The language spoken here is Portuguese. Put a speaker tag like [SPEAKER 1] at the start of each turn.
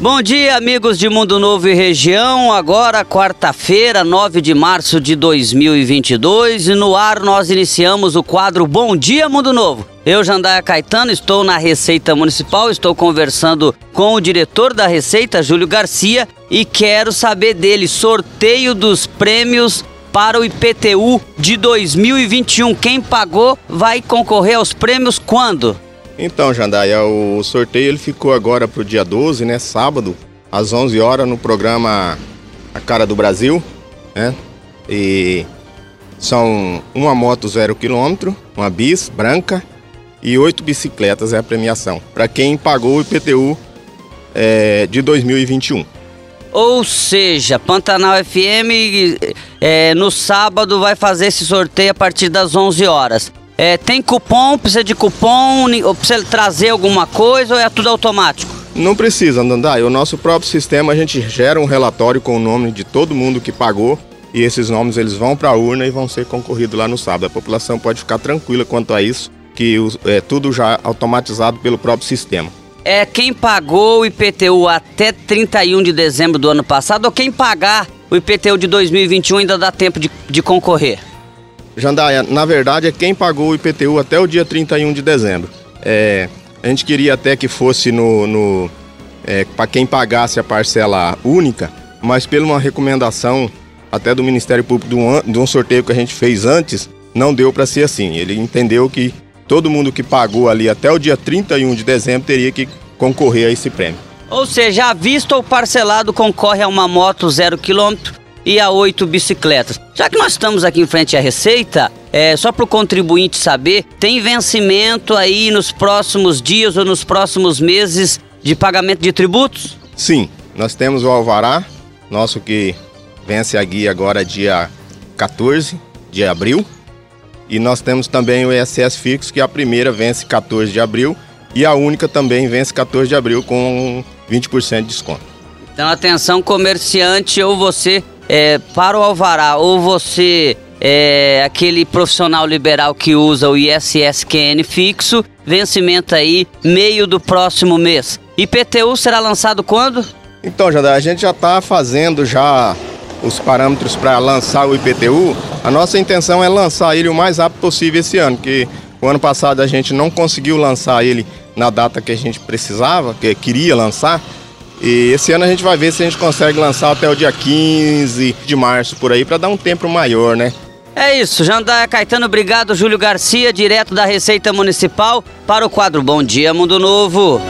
[SPEAKER 1] Bom dia, amigos de Mundo Novo e região. Agora, quarta-feira, 9 de março de 2022, e no ar nós iniciamos o quadro Bom Dia Mundo Novo. Eu, Jandaia Caetano, estou na Receita Municipal, estou conversando com o diretor da Receita, Júlio Garcia, e quero saber dele sorteio dos prêmios para o IPTU de 2021. Quem pagou vai concorrer aos prêmios quando?
[SPEAKER 2] Então, Jandaia, o sorteio ele ficou agora para o dia 12, né, sábado, às 11 horas no programa A Cara do Brasil, né? E são uma moto zero quilômetro, uma bis branca e oito bicicletas é a premiação para quem pagou o IPTU é, de 2021.
[SPEAKER 1] Ou seja, Pantanal FM é, no sábado vai fazer esse sorteio a partir das 11 horas. É, tem cupom, precisa de cupom, ou precisa trazer alguma coisa ou é tudo automático?
[SPEAKER 2] Não precisa, Nandai. O nosso próprio sistema, a gente gera um relatório com o nome de todo mundo que pagou e esses nomes eles vão para a urna e vão ser concorridos lá no sábado. A população pode ficar tranquila quanto a isso, que é tudo já automatizado pelo próprio sistema.
[SPEAKER 1] É quem pagou o IPTU até 31 de dezembro do ano passado ou quem pagar o IPTU de 2021 ainda dá tempo de, de concorrer?
[SPEAKER 2] Jandaia, na verdade é quem pagou o IPTU até o dia 31 de dezembro. É, a gente queria até que fosse no, no é, para quem pagasse a parcela única, mas pela uma recomendação até do Ministério Público de um, de um sorteio que a gente fez antes, não deu para ser assim. Ele entendeu que todo mundo que pagou ali até o dia 31 de dezembro teria que concorrer a esse prêmio.
[SPEAKER 1] Ou seja, à vista ou parcelado concorre a uma moto zero quilômetro e a oito bicicletas. Já que nós estamos aqui em frente à Receita, é, só para o contribuinte saber, tem vencimento aí nos próximos dias ou nos próximos meses de pagamento de tributos?
[SPEAKER 2] Sim, nós temos o Alvará, nosso que vence a guia agora dia 14 de abril. E nós temos também o ISS fixo, que a primeira vence 14 de abril e a única também vence 14 de abril com 20% de desconto.
[SPEAKER 1] Então atenção comerciante ou você é, para o Alvará, ou você é aquele profissional liberal que usa o ISSQN fixo, vencimento aí meio do próximo mês. IPTU será lançado quando?
[SPEAKER 2] Então, Jandar, a gente já está fazendo já os parâmetros para lançar o IPTU. A nossa intenção é lançar ele o mais rápido possível esse ano, que o ano passado a gente não conseguiu lançar ele na data que a gente precisava, que queria lançar. E esse ano a gente vai ver se a gente consegue lançar até o dia 15 de março por aí, para dar um tempo maior, né?
[SPEAKER 1] É isso, Jandaia Caetano, obrigado. Júlio Garcia, direto da Receita Municipal, para o quadro Bom Dia Mundo Novo.